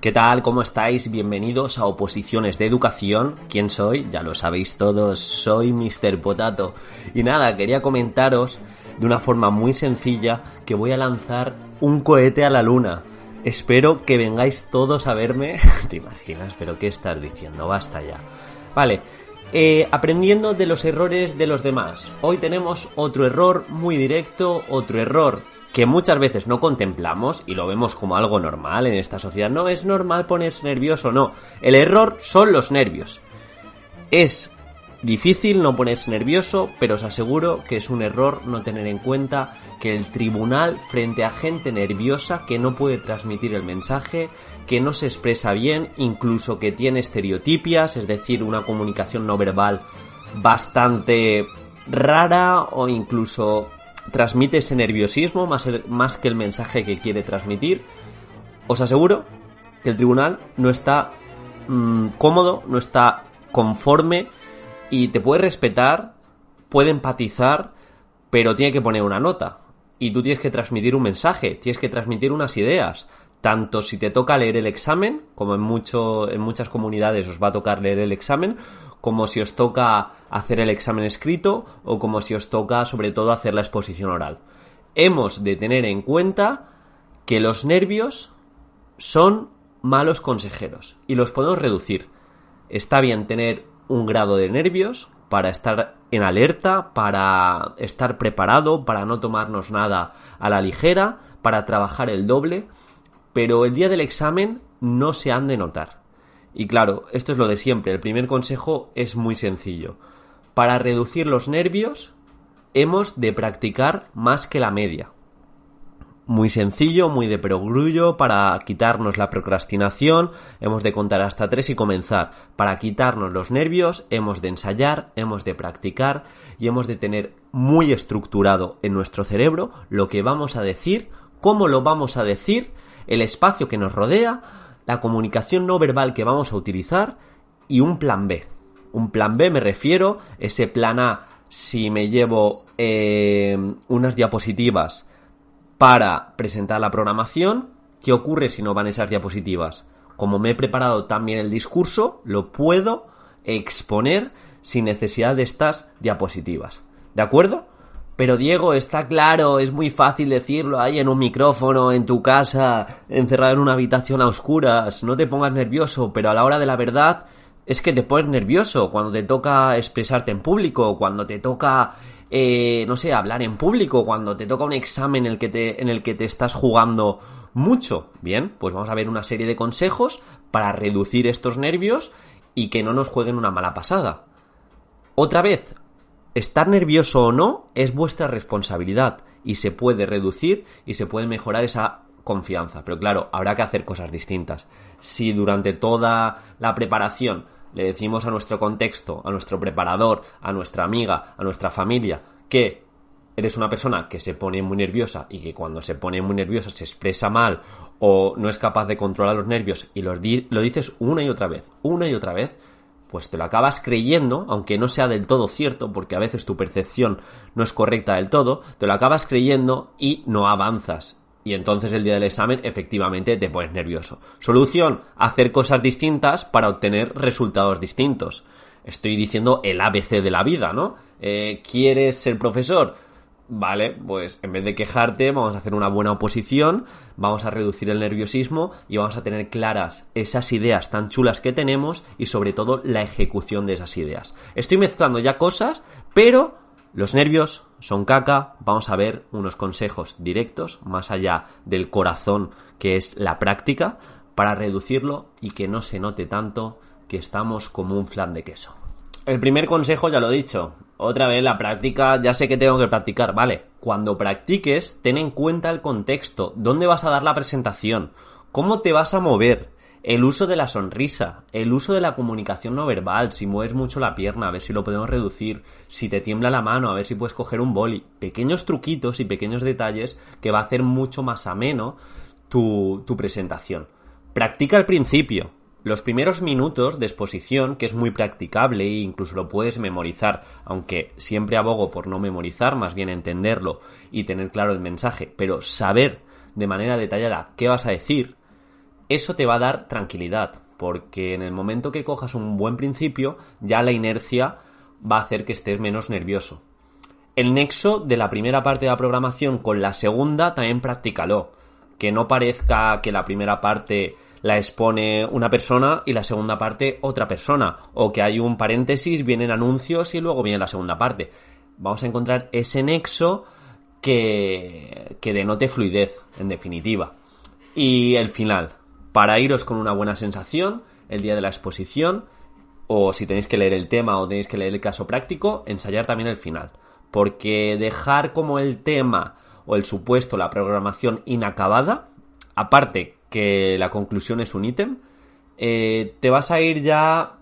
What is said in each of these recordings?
¿Qué tal? ¿Cómo estáis? Bienvenidos a Oposiciones de Educación. ¿Quién soy? Ya lo sabéis todos, soy Mr. Potato. Y nada, quería comentaros de una forma muy sencilla que voy a lanzar un cohete a la luna. Espero que vengáis todos a verme. ¿Te imaginas? ¿Pero qué estás diciendo? Basta ya. Vale, eh, aprendiendo de los errores de los demás. Hoy tenemos otro error muy directo, otro error que muchas veces no contemplamos y lo vemos como algo normal en esta sociedad. No es normal ponerse nervioso, no. El error son los nervios. Es difícil no ponerse nervioso, pero os aseguro que es un error no tener en cuenta que el tribunal frente a gente nerviosa que no puede transmitir el mensaje, que no se expresa bien, incluso que tiene estereotipias, es decir, una comunicación no verbal bastante rara o incluso transmite ese nerviosismo más, más que el mensaje que quiere transmitir, os aseguro que el tribunal no está mm, cómodo, no está conforme y te puede respetar, puede empatizar, pero tiene que poner una nota. Y tú tienes que transmitir un mensaje, tienes que transmitir unas ideas. Tanto si te toca leer el examen, como en, mucho, en muchas comunidades os va a tocar leer el examen, como si os toca hacer el examen escrito o como si os toca sobre todo hacer la exposición oral. Hemos de tener en cuenta que los nervios son malos consejeros y los podemos reducir. Está bien tener un grado de nervios para estar en alerta, para estar preparado, para no tomarnos nada a la ligera, para trabajar el doble, pero el día del examen no se han de notar. Y claro, esto es lo de siempre. El primer consejo es muy sencillo. Para reducir los nervios, hemos de practicar más que la media. Muy sencillo, muy de perogrullo, para quitarnos la procrastinación, hemos de contar hasta tres y comenzar. Para quitarnos los nervios, hemos de ensayar, hemos de practicar y hemos de tener muy estructurado en nuestro cerebro lo que vamos a decir, cómo lo vamos a decir, el espacio que nos rodea, la comunicación no verbal que vamos a utilizar y un plan B. Un plan B me refiero, ese plan A, si me llevo eh, unas diapositivas para presentar la programación, ¿qué ocurre si no van esas diapositivas? Como me he preparado también el discurso, lo puedo exponer sin necesidad de estas diapositivas. ¿De acuerdo? Pero Diego, está claro, es muy fácil decirlo ahí en un micrófono, en tu casa, encerrado en una habitación a oscuras, no te pongas nervioso, pero a la hora de la verdad es que te pones nervioso cuando te toca expresarte en público, cuando te toca, eh, no sé, hablar en público, cuando te toca un examen en el, que te, en el que te estás jugando mucho. Bien, pues vamos a ver una serie de consejos para reducir estos nervios y que no nos jueguen una mala pasada. Otra vez, estar nervioso o no es vuestra responsabilidad y se puede reducir y se puede mejorar esa confianza. Pero claro, habrá que hacer cosas distintas. Si durante toda la preparación le decimos a nuestro contexto, a nuestro preparador, a nuestra amiga, a nuestra familia, que eres una persona que se pone muy nerviosa y que cuando se pone muy nerviosa se expresa mal o no es capaz de controlar los nervios y los lo dices una y otra vez, una y otra vez, pues te lo acabas creyendo, aunque no sea del todo cierto, porque a veces tu percepción no es correcta del todo, te lo acabas creyendo y no avanzas. Y entonces el día del examen efectivamente te pones nervioso. Solución, hacer cosas distintas para obtener resultados distintos. Estoy diciendo el ABC de la vida, ¿no? Eh, ¿Quieres ser profesor? Vale, pues en vez de quejarte, vamos a hacer una buena oposición, vamos a reducir el nerviosismo y vamos a tener claras esas ideas tan chulas que tenemos y sobre todo la ejecución de esas ideas. Estoy mezclando ya cosas, pero los nervios son caca, vamos a ver unos consejos directos, más allá del corazón que es la práctica, para reducirlo y que no se note tanto que estamos como un flan de queso. El primer consejo ya lo he dicho, otra vez la práctica, ya sé que tengo que practicar, vale. Cuando practiques, ten en cuenta el contexto, dónde vas a dar la presentación, cómo te vas a mover, el uso de la sonrisa, el uso de la comunicación no verbal, si mueves mucho la pierna, a ver si lo podemos reducir, si te tiembla la mano, a ver si puedes coger un boli, pequeños truquitos y pequeños detalles que va a hacer mucho más ameno tu, tu presentación. Practica al principio, los primeros minutos de exposición, que es muy practicable e incluso lo puedes memorizar, aunque siempre abogo por no memorizar, más bien entenderlo y tener claro el mensaje, pero saber de manera detallada qué vas a decir, eso te va a dar tranquilidad, porque en el momento que cojas un buen principio, ya la inercia va a hacer que estés menos nervioso. El nexo de la primera parte de la programación con la segunda también practícalo. Que no parezca que la primera parte la expone una persona y la segunda parte otra persona, o que hay un paréntesis, vienen anuncios y luego viene la segunda parte. Vamos a encontrar ese nexo que, que denote fluidez, en definitiva. Y el final, para iros con una buena sensación el día de la exposición, o si tenéis que leer el tema o tenéis que leer el caso práctico, ensayar también el final. Porque dejar como el tema o el supuesto, la programación inacabada, aparte que la conclusión es un ítem, eh, te vas a ir ya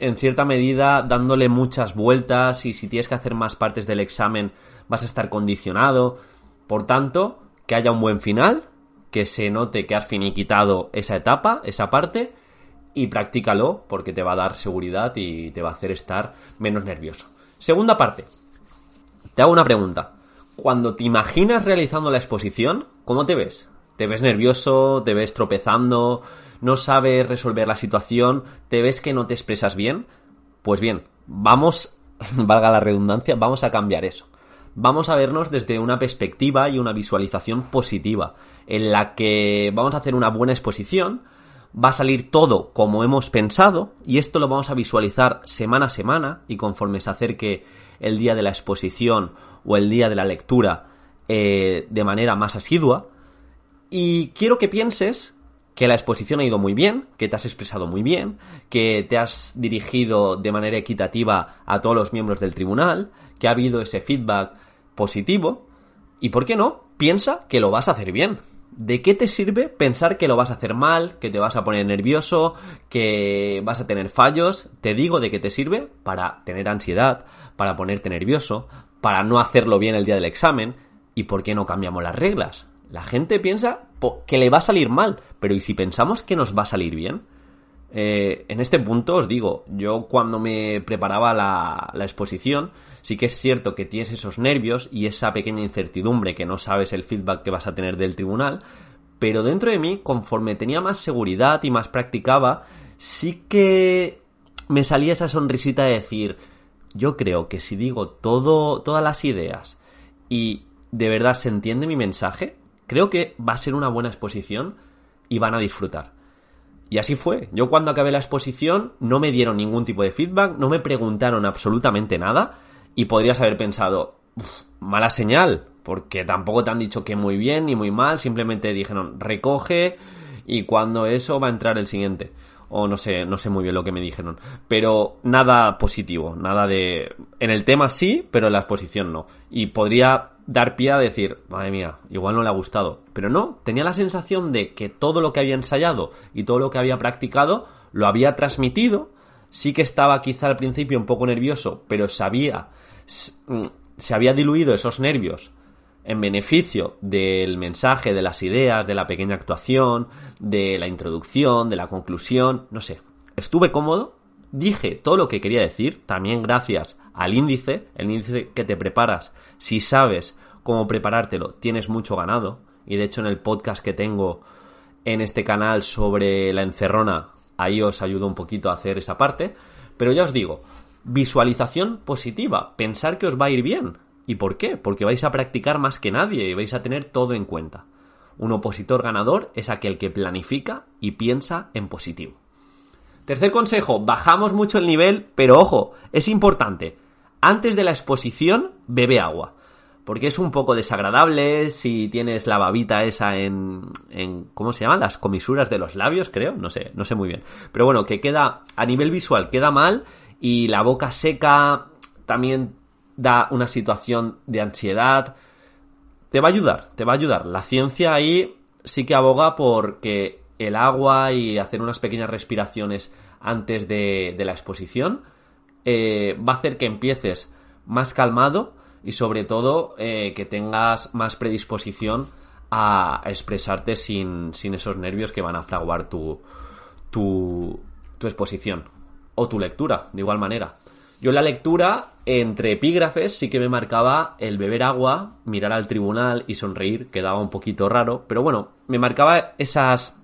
en cierta medida dándole muchas vueltas y si tienes que hacer más partes del examen vas a estar condicionado. Por tanto, que haya un buen final, que se note que has finiquitado esa etapa, esa parte, y practícalo porque te va a dar seguridad y te va a hacer estar menos nervioso. Segunda parte. Te hago una pregunta. Cuando te imaginas realizando la exposición, ¿cómo te ves? te ves nervioso, te ves tropezando, no sabes resolver la situación, te ves que no te expresas bien, pues bien, vamos, valga la redundancia, vamos a cambiar eso. Vamos a vernos desde una perspectiva y una visualización positiva, en la que vamos a hacer una buena exposición, va a salir todo como hemos pensado, y esto lo vamos a visualizar semana a semana, y conforme se acerque el día de la exposición o el día de la lectura eh, de manera más asidua, y quiero que pienses que la exposición ha ido muy bien, que te has expresado muy bien, que te has dirigido de manera equitativa a todos los miembros del tribunal, que ha habido ese feedback positivo, y por qué no, piensa que lo vas a hacer bien. ¿De qué te sirve pensar que lo vas a hacer mal, que te vas a poner nervioso, que vas a tener fallos? Te digo de qué te sirve para tener ansiedad, para ponerte nervioso, para no hacerlo bien el día del examen, y por qué no cambiamos las reglas. La gente piensa que le va a salir mal, pero ¿y si pensamos que nos va a salir bien? Eh, en este punto os digo, yo cuando me preparaba la, exposición, sí que es cierto que tienes esos nervios y esa pequeña incertidumbre que no sabes el feedback que vas a tener del tribunal, pero dentro de mí, conforme tenía más seguridad y más practicaba, sí que me salía esa sonrisita de decir, yo creo que si digo todas las ideas y de verdad se entiende mi mensaje, Creo que va a ser una buena exposición y van a disfrutar. Y así fue. Yo cuando acabé la exposición no me dieron ningún tipo de feedback, no me preguntaron absolutamente nada y podrías haber pensado, mala señal, porque tampoco te han dicho que muy bien ni muy mal, simplemente dijeron recoge y cuando eso va a entrar el siguiente. O no sé, no sé muy bien lo que me dijeron. Pero nada positivo, nada de... En el tema sí, pero en la exposición no. Y podría dar pie a decir, madre mía, igual no le ha gustado. Pero no, tenía la sensación de que todo lo que había ensayado y todo lo que había practicado lo había transmitido. Sí que estaba quizá al principio un poco nervioso, pero sabía, mm, se había diluido esos nervios en beneficio del mensaje, de las ideas, de la pequeña actuación, de la introducción, de la conclusión, no sé. Estuve cómodo, dije todo lo que quería decir, también gracias al índice, el índice que te preparas, si sabes cómo preparártelo, tienes mucho ganado. Y de hecho en el podcast que tengo en este canal sobre la encerrona, ahí os ayudo un poquito a hacer esa parte. Pero ya os digo, visualización positiva, pensar que os va a ir bien. ¿Y por qué? Porque vais a practicar más que nadie y vais a tener todo en cuenta. Un opositor ganador es aquel que planifica y piensa en positivo. Tercer consejo, bajamos mucho el nivel, pero ojo, es importante. Antes de la exposición, bebe agua porque es un poco desagradable si tienes la babita esa en, en ¿cómo se llaman? Las comisuras de los labios, creo, no sé, no sé muy bien. Pero bueno, que queda a nivel visual queda mal y la boca seca también da una situación de ansiedad. Te va a ayudar, te va a ayudar. La ciencia ahí sí que aboga por que el agua y hacer unas pequeñas respiraciones antes de, la exposición eh, va a hacer que empieces más calmado y sobre todo eh, que tengas más predisposición a expresarte sin, sin, esos nervios que van a fraguar tu, tu, tu exposición o tu lectura, de igual manera. Yo en la lectura, entre epígrafes, sí que me marcaba el beber agua, mirar al tribunal y sonreír, quedaba un poquito raro, pero bueno, me marcaba esas,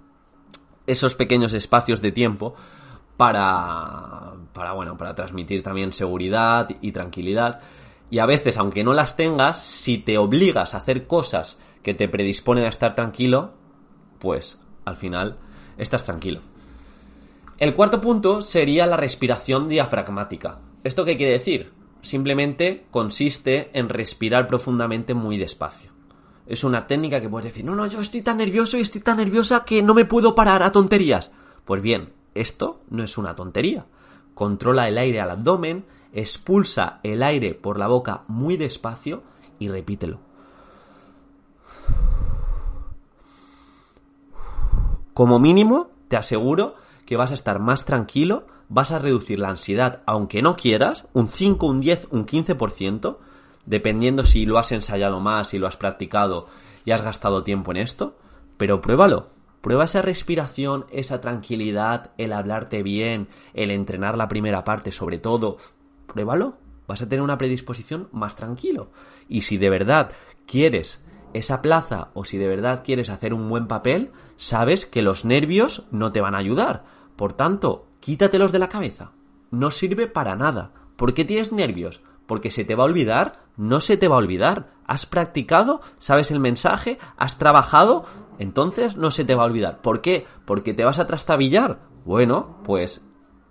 esos pequeños espacios de tiempo para, para, bueno, para transmitir también seguridad y tranquilidad. Y a veces, aunque no las tengas, si te obligas a hacer cosas que te predisponen a estar tranquilo, pues al final estás tranquilo. El cuarto punto sería la respiración diafragmática. ¿Esto qué quiere decir? Simplemente consiste en respirar profundamente muy despacio. Es una técnica que puedes decir, no, no, yo estoy tan nervioso y estoy tan nerviosa que no me puedo parar a tonterías. Pues bien, esto no es una tontería. Controla el aire al abdomen, expulsa el aire por la boca muy despacio y repítelo. Como mínimo, te aseguro que vas a estar más tranquilo, vas a reducir la ansiedad, aunque no quieras, un 5, un 10, un 15%, dependiendo si lo has ensayado más, si lo has practicado y has gastado tiempo en esto, pero pruébalo. Prueba esa respiración, esa tranquilidad, el hablarte bien, el entrenar la primera parte sobre todo. Pruébalo. Vas a tener una predisposición más tranquilo. Y si de verdad quieres esa plaza o si de verdad quieres hacer un buen papel, sabes que los nervios no te van a ayudar. Por tanto, quítatelos de la cabeza. No sirve para nada. ¿Por qué tienes nervios? Porque se te va a olvidar, no se te va a olvidar. Has practicado, sabes el mensaje, has trabajado, entonces no se te va a olvidar. ¿Por qué? Porque te vas a trastabillar. Bueno, pues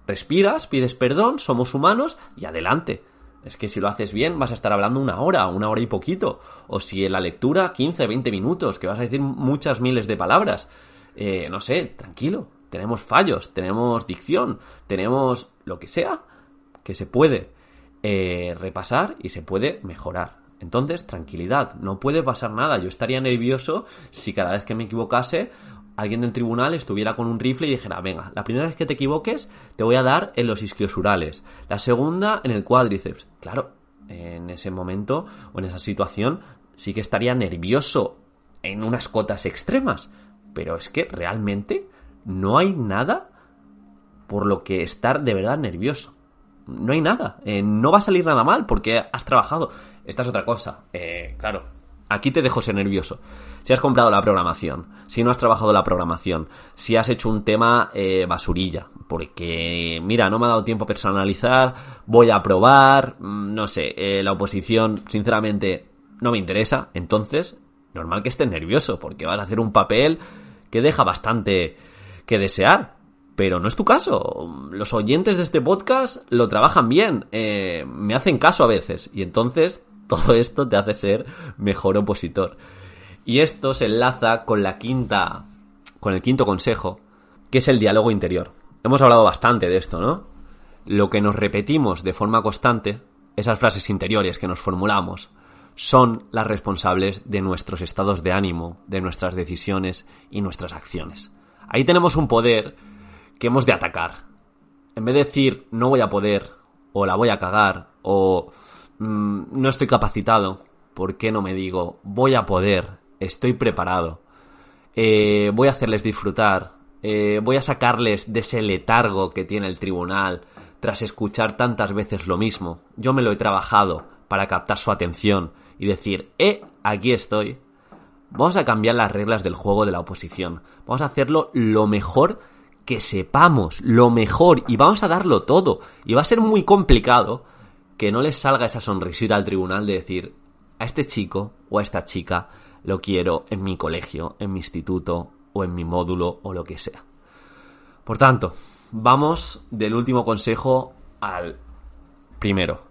respiras, pides perdón, somos humanos y adelante. Es que si lo haces bien vas a estar hablando una hora, una hora y poquito. O si en la lectura 15, 20 minutos, que vas a decir muchas miles de palabras. Eh, no sé, tranquilo. Tenemos fallos, tenemos dicción, tenemos lo que sea que se puede eh, repasar y se puede mejorar. Entonces, tranquilidad, no puede pasar nada. Yo estaría nervioso si cada vez que me equivocase alguien del tribunal estuviera con un rifle y dijera, venga, la primera vez que te equivoques te voy a dar en los isquiosurales, la segunda en el cuádriceps. Claro, en ese momento o en esa situación sí que estaría nervioso en unas cotas extremas, pero es que realmente no hay nada por lo que estar de verdad nervioso. No hay nada, eh, no va a salir nada mal porque has trabajado. Esta es otra cosa, eh, claro, Aquí te dejo ser nervioso. Si has comprado la programación, si no has trabajado la programación, si has hecho un tema eh, basurilla, porque mira, no me ha dado tiempo a personalizar, voy a probar, mm, no sé, eh, la oposición sinceramente no me interesa, entonces normal que estés nervioso, porque vas a hacer un papel que deja bastante que desear. Pero no es tu caso. Los oyentes de este podcast lo trabajan bien, eh, me hacen caso a veces, y entonces todo esto te hace ser mejor opositor. Y esto se enlaza con la quinta, con el quinto consejo, que es el diálogo interior. Hemos hablado bastante de esto, ¿no? Lo que nos repetimos de forma constante, esas frases interiores que nos formulamos, son las responsables de nuestros estados de ánimo, de nuestras decisiones y nuestras acciones. Ahí tenemos un poder que hemos de atacar. En vez de decir no voy a poder, o la voy a cagar, o Mm, no estoy capacitado, ¿por qué no me digo, voy a poder, estoy preparado, eh, voy a hacerles disfrutar, eh, voy a sacarles de ese letargo que tiene el tribunal tras escuchar tantas veces lo mismo? Yo me lo he trabajado para captar su atención y decir, eh, aquí estoy. Vamos a cambiar las reglas del juego de la oposición. Vamos a hacerlo lo mejor que sepamos, lo mejor, y vamos a darlo todo. Y va a ser muy complicado, que no les salga esa sonrisita al tribunal de decir, a este chico o a esta chica lo quiero en mi colegio, en mi instituto o en mi módulo o lo que sea. Por tanto, vamos del último consejo al primero.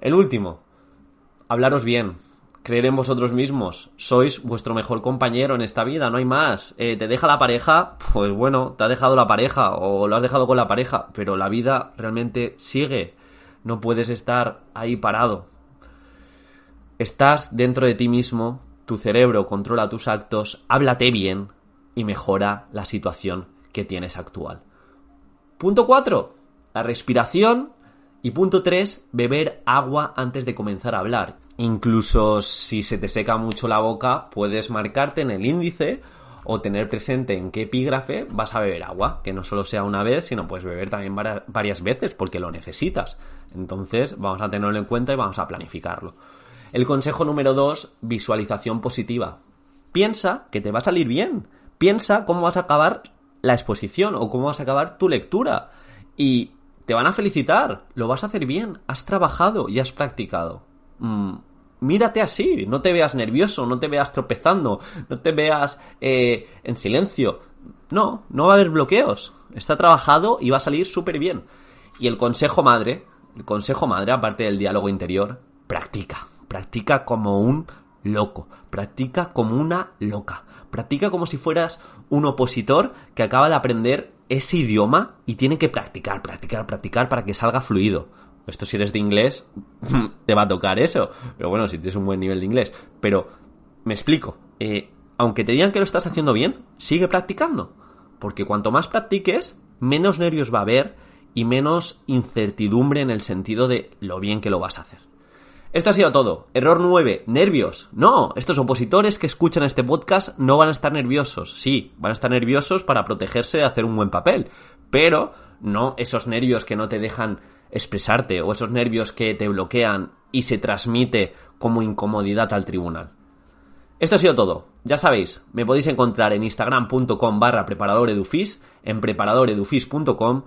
El último, hablaros bien, creer en vosotros mismos, sois vuestro mejor compañero en esta vida, no hay más. Eh, te deja la pareja, pues bueno, te ha dejado la pareja o lo has dejado con la pareja, pero la vida realmente sigue no puedes estar ahí parado. estás dentro de ti mismo, tu cerebro controla tus actos, háblate bien y mejora la situación que tienes actual. Punto 4. La respiración. Y punto 3. Beber agua antes de comenzar a hablar. Incluso si se te seca mucho la boca, puedes marcarte en el índice o tener presente en qué epígrafe vas a beber agua, que no solo sea una vez, sino puedes beber también varias veces porque lo necesitas. Entonces vamos a tenerlo en cuenta y vamos a planificarlo. El consejo número 2, visualización positiva. Piensa que te va a salir bien. Piensa cómo vas a acabar la exposición o cómo vas a acabar tu lectura. Y te van a felicitar, lo vas a hacer bien, has trabajado y has practicado. Mm, mírate así, no te veas nervioso, no te veas tropezando, no te veas eh, en silencio. No, no va a haber bloqueos. Está trabajado y va a salir súper bien. Y el consejo madre, el consejo madre, aparte del diálogo interior, practica. Practica como un loco. Practica como una loca. Practica como si fueras un opositor que acaba de aprender ese idioma y tiene que practicar, practicar, practicar para que salga fluido. Esto si eres de inglés, te va a tocar eso. Pero bueno, si tienes un buen nivel de inglés. Pero, me explico. Eh, aunque te digan que lo estás haciendo bien, sigue practicando. Porque cuanto más practiques, menos nervios va a haber y menos incertidumbre en el sentido de lo bien que lo vas a hacer. Esto ha sido todo. Error 9. Nervios. No, estos opositores que escuchan este podcast no van a estar nerviosos. Sí, van a estar nerviosos para protegerse de hacer un buen papel. Pero no esos nervios que no te dejan expresarte o esos nervios que te bloquean y se transmite como incomodidad al tribunal. Esto ha sido todo. Ya sabéis, me podéis encontrar en instagram.com barra preparadoredufis, en preparadoredufis.com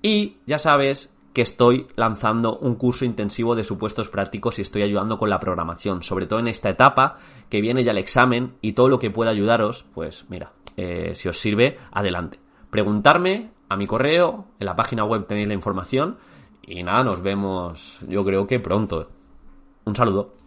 y ya sabes que estoy lanzando un curso intensivo de supuestos prácticos y estoy ayudando con la programación, sobre todo en esta etapa que viene ya el examen y todo lo que pueda ayudaros, pues mira, eh, si os sirve, adelante. Preguntarme a mi correo, en la página web tenéis la información y nada, nos vemos yo creo que pronto. Un saludo.